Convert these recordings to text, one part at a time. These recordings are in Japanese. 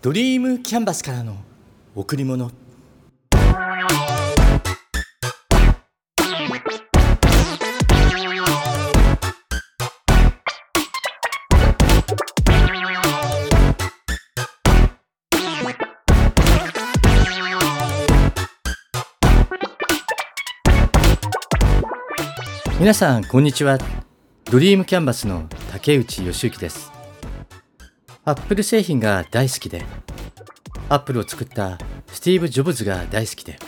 ドリームキャンバスからの贈り物。皆さんこんにちは。ドリームキャンバスの竹内義之です。アップル製品が大好きでアップルを作ったスティーブ・ジョブズが大好きで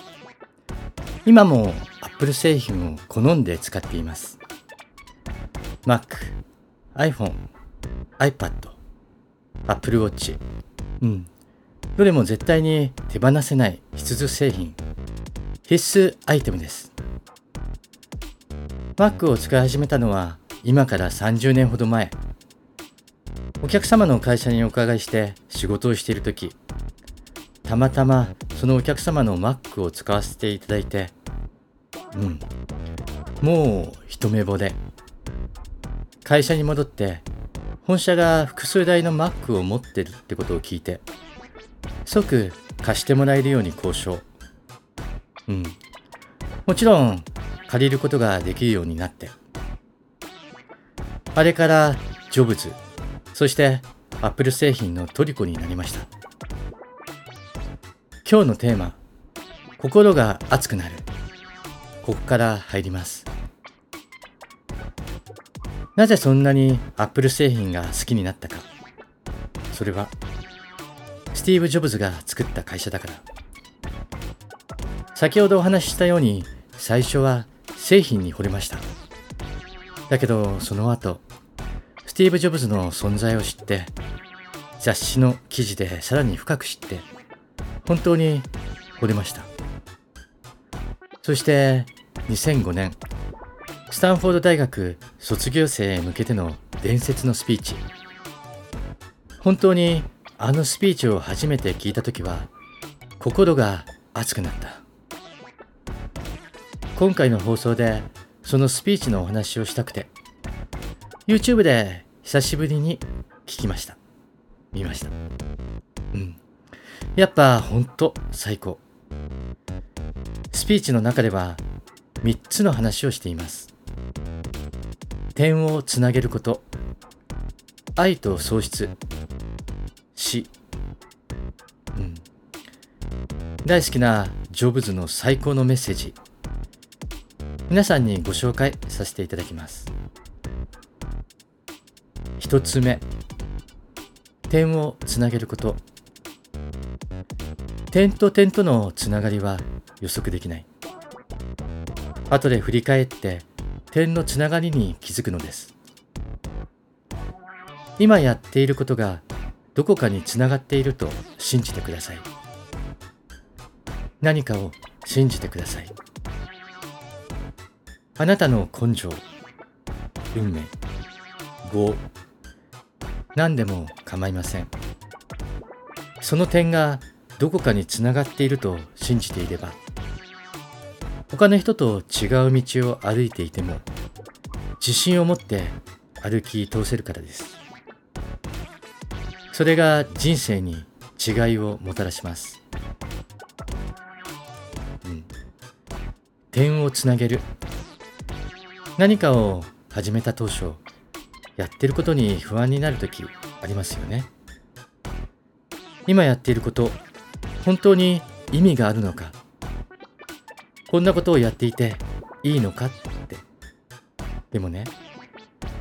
今もアップル製品を好んで使っています。Mac、iPhone、iPad、Apple Watch うん。どれも絶対に手放せない必需製品必須アイテムです。Mac を使い始めたのは今から30年ほど前。お客様の会社にお伺いして仕事をしている時たまたまそのお客様の Mac を使わせていただいてうんもう一目惚れ。会社に戻って本社が複数台の Mac を持ってるってことを聞いて即貸してもらえるように交渉。うん。もちろん借りることができるようになって。あれからジョブズそしてアップル製品の虜になりました。今日のテーマ心が熱くなる。ここから入ります。なぜそんなにアップル製品が好きになったか。それはスティーブ・ジョブズが作った会社だから。先ほどお話ししたように最初は製品に惚れました。だけどその後スティーブ・ジョブズの存在を知って雑誌の記事でさらに深く知って本当に惚れました。そして2005年スタンフォード大学卒業生へ向けての伝説のスピーチ。本当にあのスピーチを初めて聞いた時は心が熱くなった。今回の放送でそのスピーチのお話をしたくて YouTube で久しぶりに聞きました。見ました。うん。やっぱほんと最高。スピーチの中では3つの話をしています。点をつなげること。愛と喪失。死。うん。大好きなジョブズの最高のメッセージ。皆さんにご紹介させていただきます。一つ目。点をつなげること。点と点とのつながりは予測できない。後で振り返って点のつながりに気づくのです。今やっていることがどこかにつながっていると信じてください。何かを信じてください。あなたの根性運命業。何でも構いません。その点がどこかにつながっていると信じていれば他の人と違う道を歩いていても自信を持って歩き通せるからです。それが人生に違いをもたらします、うん、点をつなげる。何かを始めた当初やってることに不安になる時ありますよね。今やっていること本当に意味があるのか？こんなことをやっていていいのかって。でもね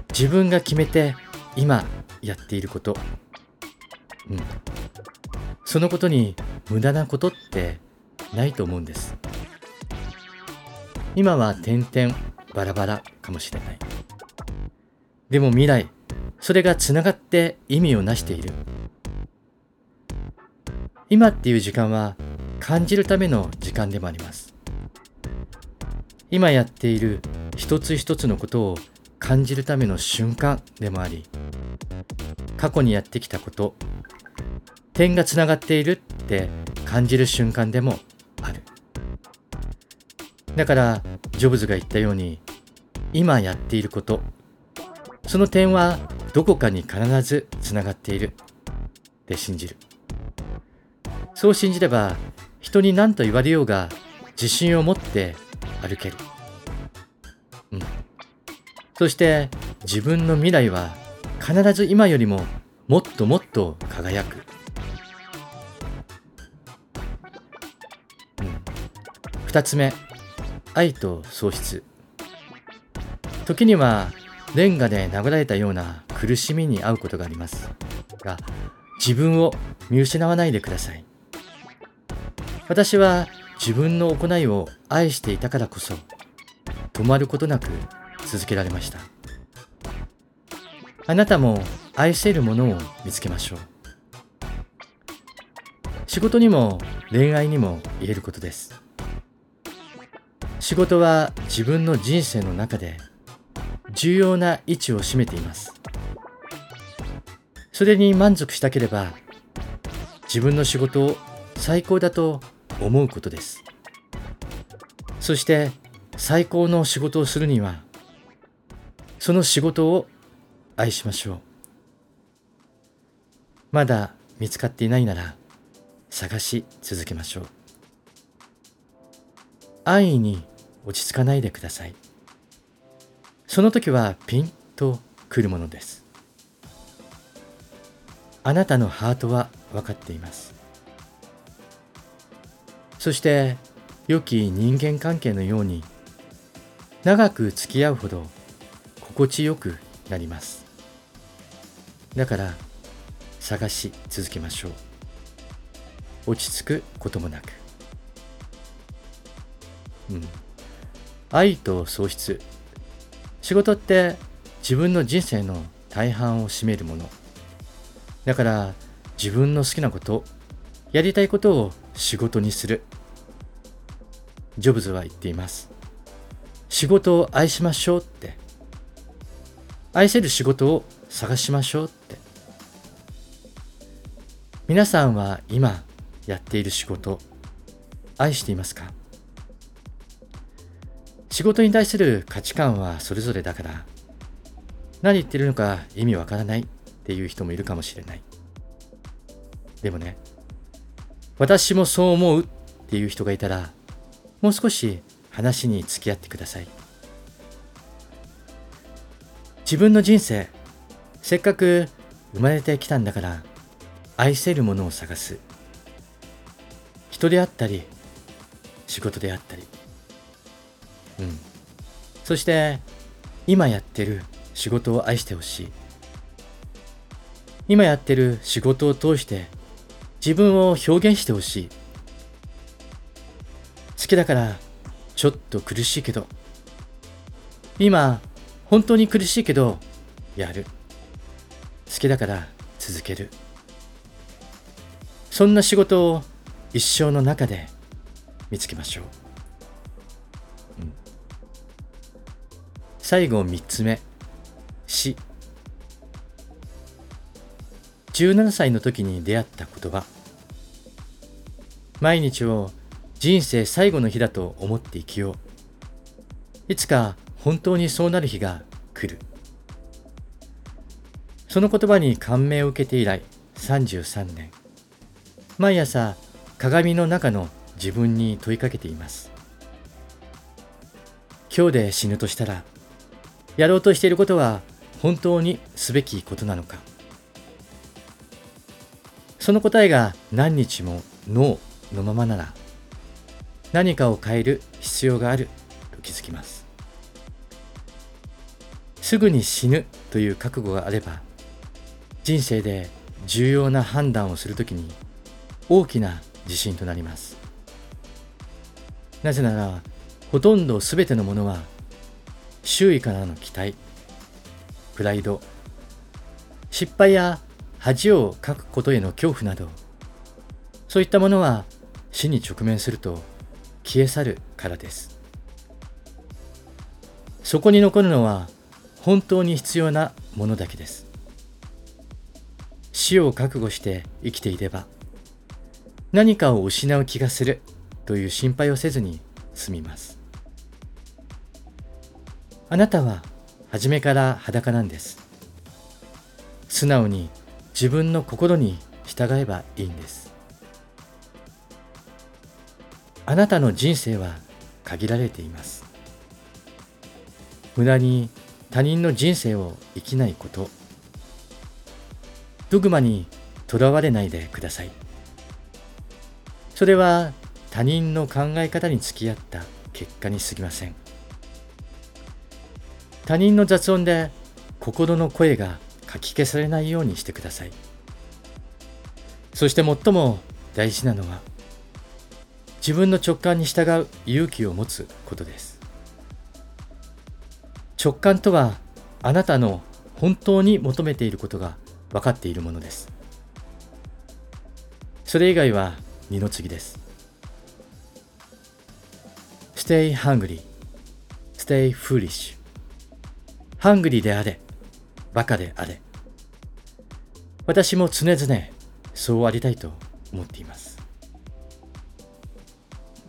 自分が決めて今やっていること。うん。そのことに無駄なことってないと思うんです。今は点々バラバラかもしれない。でも未来それがつながって意味をなしている。今っていう時間は感じるための時間でもあります。今やっている一つ一つのことを感じるための瞬間でもあり過去にやってきたこと点がつながっているって感じる瞬間でもある。だからジョブズが言ったように今やっていることその点はどこかに必ずつながっているって信じるそう信じれば人に何と言われようが自信を持って歩ける。うん。そして自分の未来は必ず今よりももっともっと輝く。うん。二つ目、愛と喪失。時にはレンガで殴られたような苦しみに遭うことがありますが、自分を見失わないでください。私は自分の行いを愛していたからこそ、止まることなく続けられました。あなたも愛せるものを見つけましょう。仕事にも恋愛にも言えることです。仕事は自分の人生の中で重要な位置を占めています。それに満足したければ、自分の仕事を最高だと思うことです。そして最高の仕事をするには、その仕事を愛しましょう。まだ見つかっていないなら、探し続けましょう。安易に落ち着かないでください。その時はピンとくるものです。あなたのハートは分かっています。そして良き人間関係のように長く付き合うほど心地よくなります。だから探し続けましょう。落ち着くこともなく。うん。愛と喪失仕事って自分の人生の大半を占めるもの。だから自分の好きなこと、やりたいことを仕事にする。ジョブズは言っています。仕事を愛しましょうって。愛せる仕事を探しましょうって。皆さんは今やっている仕事、愛していますか？仕事に対する価値観はそれぞれだから何言ってるのか意味わからないっていう人もいるかもしれない。でもね私もそう思うっていう人がいたらもう少し話に付き合ってください。自分の人生せっかく生まれてきたんだから愛せるものを探す。人であったり仕事であったり。うん。そして、今やってる仕事を愛してほしい。今やってる仕事を通して自分を表現してほしい。好きだからちょっと苦しいけど、今本当に苦しいけどやる。好きだから続ける。そんな仕事を一生の中で見つけましょう。最後3つ目。死。17歳の時に出会った言葉。毎日を人生最後の日だと思って生きよう。いつか本当にそうなる日が来る。その言葉に感銘を受けて以来33年。毎朝鏡の中の自分に問いかけています。今日で死ぬとしたらやろうとしていることは本当にすべきことなのか。その答えが何日もノーのままなら何かを変える必要があると気づきます。すぐに死ぬという覚悟があれば人生で重要な判断をするときに大きな自信となります。なぜならほとんど全てのものは周囲からの期待、プライド、失敗や恥をかくことへの恐怖など、そういったものは死に直面すると消え去るからです。そこに残るのは本当に必要なものだけです。死を覚悟して生きていれば何かを失う気がするという心配をせずに済みます。あなたは初めから裸なんです。素直に自分の心に従えばいいんです。あなたの人生は限られています無駄に他人の人生を生きないことドグマにとらわれないでくださいそれは他人の考え方に付き合った結果に過ぎません他人の雑音で心の声がかき消されないようにしてください。そして最も大事なのは自分の直感に従う勇気を持つことです。直感とはあなたの本当に求めていることが分かっているものです。それ以外は二の次です。Stay hungry. Stay foolish. ハングリーであれバカであれ。私も常々そうありたいと思っています。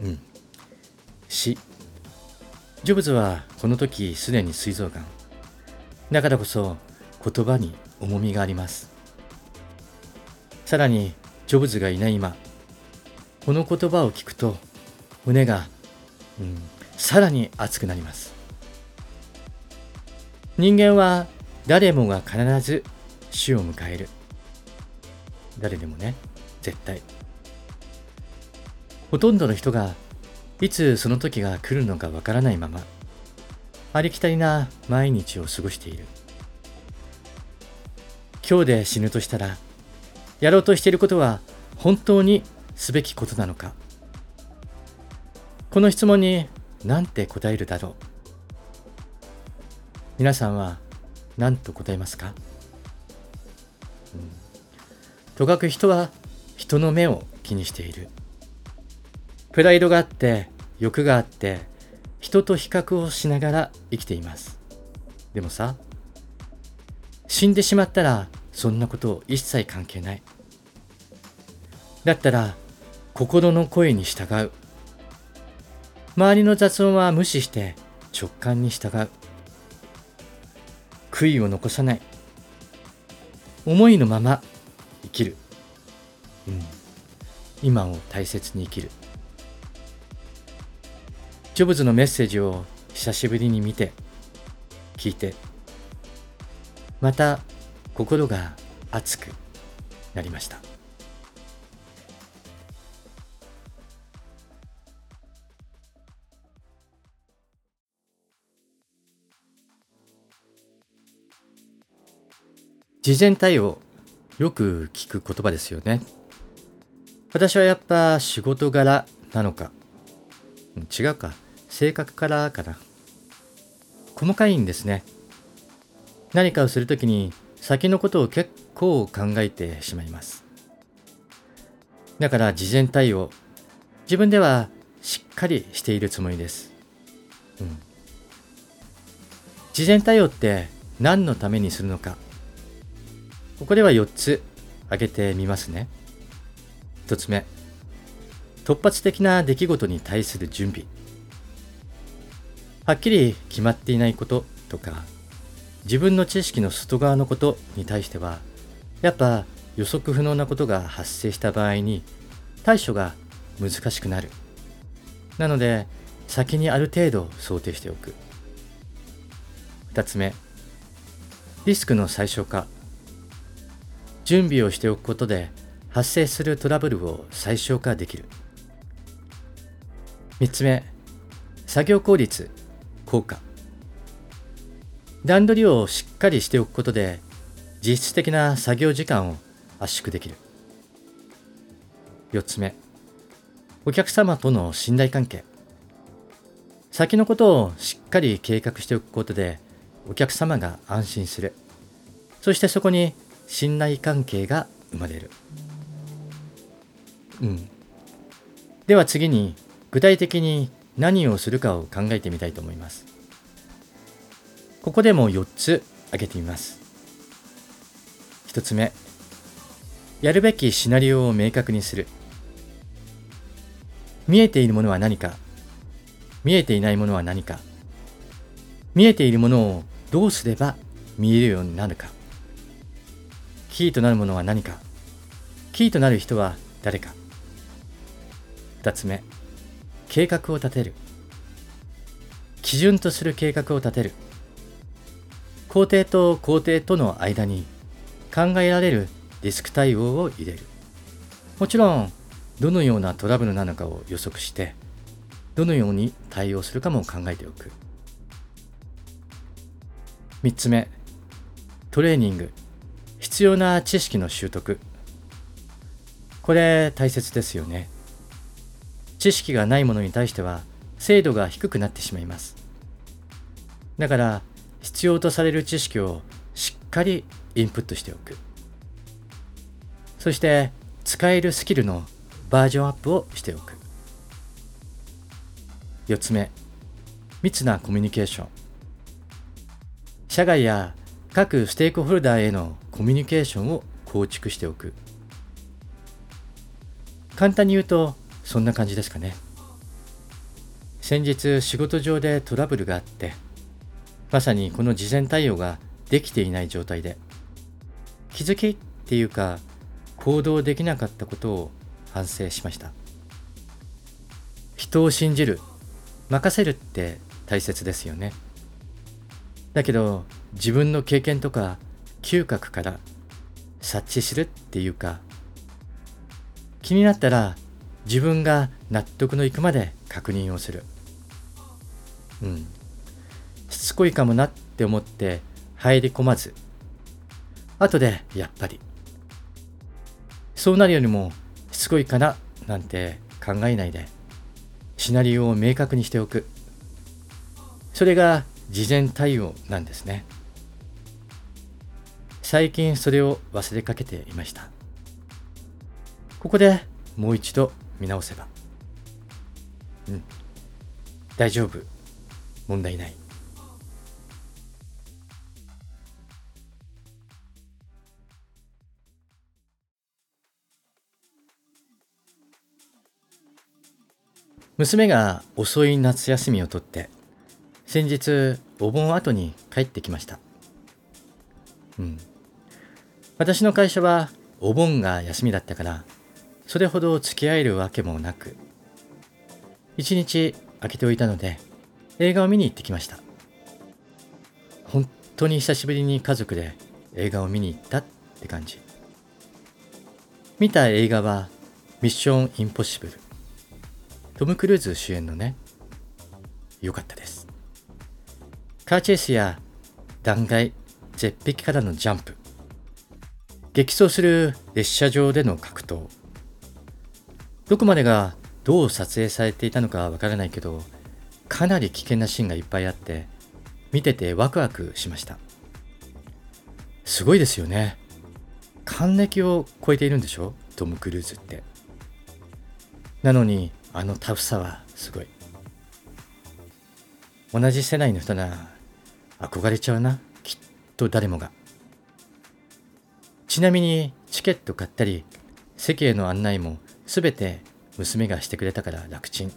うん。死ジョブズはこの時すでに膵臓がんだからこそ言葉に重みがあります。さらにジョブズがいない今。この言葉を聞くと胸が、うん、さらに熱くなります人間は誰もが必ず死を迎える。誰でもね絶対。ほとんどの人がいつその時が来るのかわからないままありきたりな毎日を過ごしている。今日で死ぬとしたらやろうとしていることは本当にすべきことなのか。この質問に何て答えるだろう。皆さんは何と答えますか、うん、とかく人は人の目を気にしている。プライドがあって欲があって人と比較をしながら生きています。でもさ死んでしまったらそんなこと一切関係ない。だったら心の声に従う。周りの雑音は無視して直感に従う。悔いを残さない。思いのまま生きる、うん、今を大切に生きる。ジョブズのメッセージを久しぶりに見て聞いてまた心が熱くなりました。事前対応よく聞く言葉ですよね。私はやっぱ仕事柄なのか。違うか。性格からかな。細かいんですね。何かをするときに先のことを結構考えてしまいます。だから事前対応。自分ではしっかりしているつもりです、うん、事前対応って何のためにするのか。ここでは4つ挙げてみますね。1つ目突発的な出来事に対する準備。はっきり決まっていないこととか自分の知識の外側のことに対してはやっぱ予測不能なことが発生した場合に対処が難しくなる。なので先にある程度想定しておく。2つ目リスクの最小化。準備をしておくことで発生するトラブルを最小化できる。3つ目作業効率効果。段取りをしっかりしておくことで実質的な作業時間を圧縮できる。4つ目お客様との信頼関係。先のことをしっかり計画しておくことでお客様が安心する。そしてそこに信頼関係が生まれる。うん。では次に具体的に何をするかを考えてみたいと思います。ここでも4つ挙げてみます。1つ目、やるべきシナリオを明確にする。見えているものは何か、見えていないものは何か、見えているものをどうすれば見えるようになるか、キーとなるものは何か、キーとなる人は誰か。2つ目、計画を立てる。基準とする計画を立てる。工程と工程との間に考えられるリスク対応を入れる。もちろんどのようなトラブルなのかを予測してどのように対応するかも考えておく。3つ目。トレーニング。必要な知識の習得。これ大切ですよね。知識がないものに対しては精度が低くなってしまいます。だから必要とされる知識をしっかりインプットしておく。そして使えるスキルのバージョンアップをしておく。4つ目密なコミュニケーション。社外や各ステークホルダーへのコミュニケーションを構築しておく。簡単に言うとそんな感じですかね。先日仕事上でトラブルがあってまさにこの事前対応ができていない状態で気づきっていうか行動できなかったことを反省しました。人を信じる任せるって大切ですよね。だけど自分の経験とか嗅覚から察知するっていうか気になったら自分が納得のいくまで確認をする。うん。しつこいかもなって思って入り込まず後でやっぱり。そうなるよりもしつこいかななんて考えないでシナリオを明確にしておく。それが事前対応なんですね。最近それを忘れかけていました。ここでもう一度見直せば。うん。大丈夫。問題ない。娘が遅い夏休みを取って先日お盆後に帰ってきました。うん。私の会社はお盆が休みだったからそれほど付き合えるわけもなく一日空けておいたので映画を見に行ってきました。本当に久しぶりに家族で映画を見に行ったって感じ。見た映画はミッションインポッシブルトム・クルーズ主演のね、良かったです。カーチェイスや断崖、絶壁からのジャンプ、激走する列車上での格闘、どこまでがどう撮影されていたのかわからないけど、かなり危険なシーンがいっぱいあって、見ててワクワクしました。すごいですよね。還暦を超えているんでしょ？トム・クルーズって。なのに、あのタフさはすごい同じ世代の人なら憧れちゃうなきっと誰もがちなみにチケット買ったり席への案内も全て娘がしてくれたから楽ちん。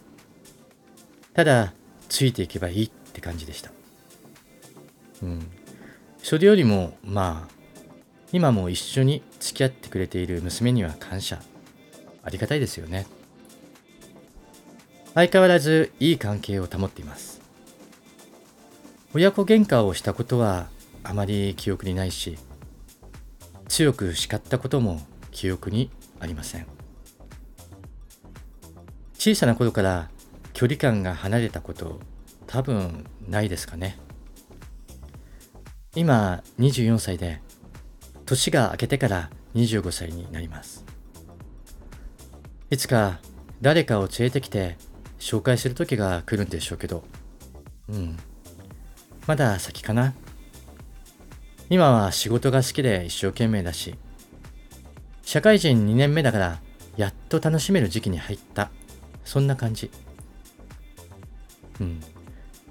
ただついていけばいいって感じでした。うん。それよりもまあ今も一緒に付き合ってくれている娘には感謝。ありがたいですよね。相変わらずいい関係を保っています。親子喧嘩をしたことはあまり記憶にないし強く叱ったことも記憶にありません小さな頃から距離感が離れたこと多分ないですかね今24歳で年が明けてから25歳になりますいつか誰かを連れてきて紹介する時が来るんでしょうけど、うん。まだ先かな。今は仕事が好きで一生懸命だし、社会人2年目だからやっと楽しめる時期に入った。そんな感じ。うん。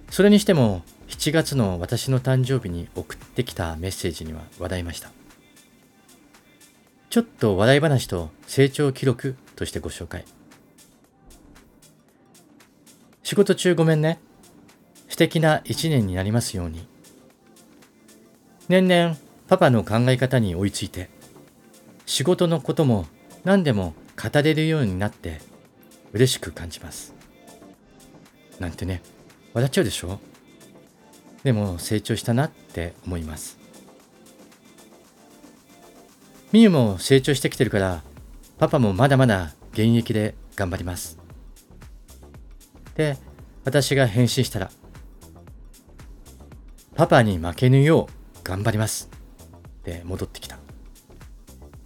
それにしても、7月の私の誕生日に送ってきたメッセージには笑いました。ちょっと笑い話と成長記録としてご紹介。仕事中ごめんね。素敵な一年になりますように。年々パパの考え方に追いついて、仕事のことも何でも語れるようになって嬉しく感じます。なんてね笑っちゃうでしょ？でも成長したなって思います。みゆも成長してきてるからパパもまだまだ現役で頑張ります。で私が返信したらパパに負けぬよう頑張ります。って戻ってきた。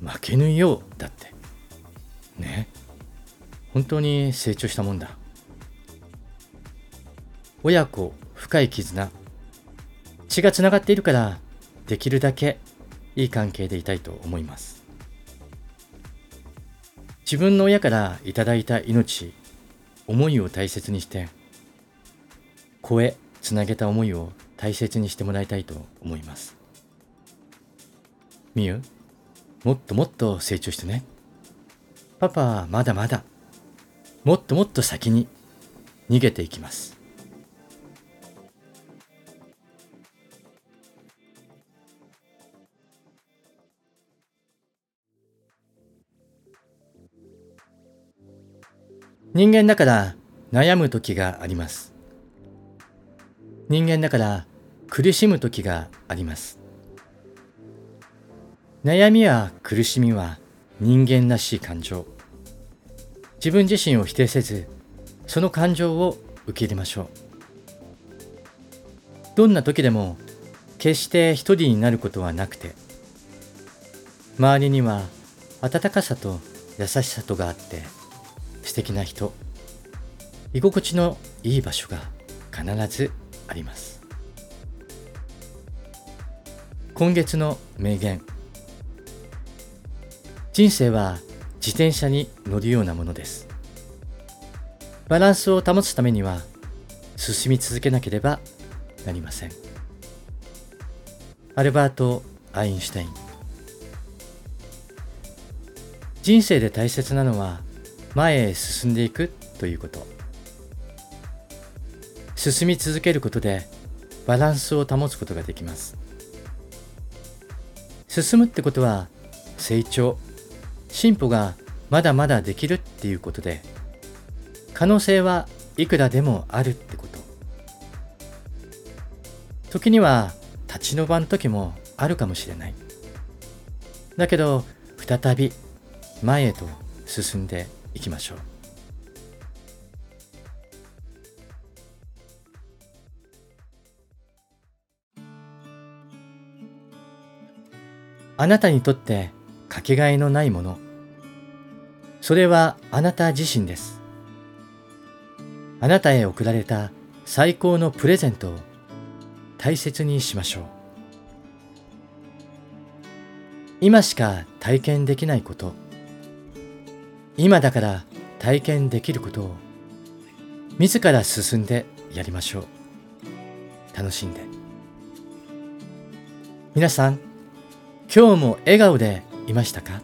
負けぬようだって。ね。本当に成長したもんだ。親子深い絆。血がつながっているからできるだけいい関係でいたいと思います。自分の親からいただいた命思いを大切にして声つなげた思いを大切にしてもらいたいと思います。みゆもっともっと成長してね。パパはまだまだ。もっともっと先に逃げていきます。人間だから悩む時があります。人間だから苦しむ時があります。悩みや苦しみは人間らしい感情。自分自身を否定せず、その感情を受け入れましょう。どんな時でも決して一人になることはなくて、周りには温かさと優しさとがあって、素敵な人居心地のいい場所が必ずあります。今月の名言。人生は自転車に乗るようなものです。バランスを保つためには進み続けなければなりません。アルバート・アインシュタイン。人生で大切なのは前へ進んでいくということ。進み続けることでバランスを保つことができます。進むってことは成長進歩がまだまだできるっていうことで可能性はいくらでもあるってこと。時には立ち止まる時もあるかもしれない。だけど再び前へと進んでいきましょう。あなたにとってかけがえのないもの。それはあなた自身です。あなたへ贈られた最高のプレゼントを大切にしましょう。今しか体験できないこと。今だから体験できることを。自ら進んでやりましょう。楽しんで。皆さん今日も笑顔でいましたか？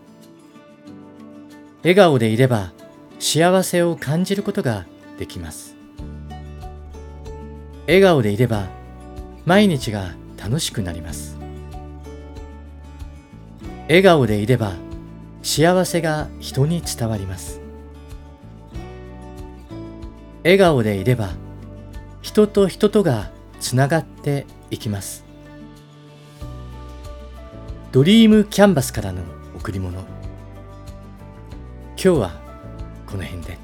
笑顔でいれば幸せを感じることができます。笑顔でいれば毎日が楽しくなります。笑顔でいれば幸せが人に伝わります。笑顔でいれば人と人とがつながっていきます。ドリームキャンバスからの贈り物今日はこの辺で。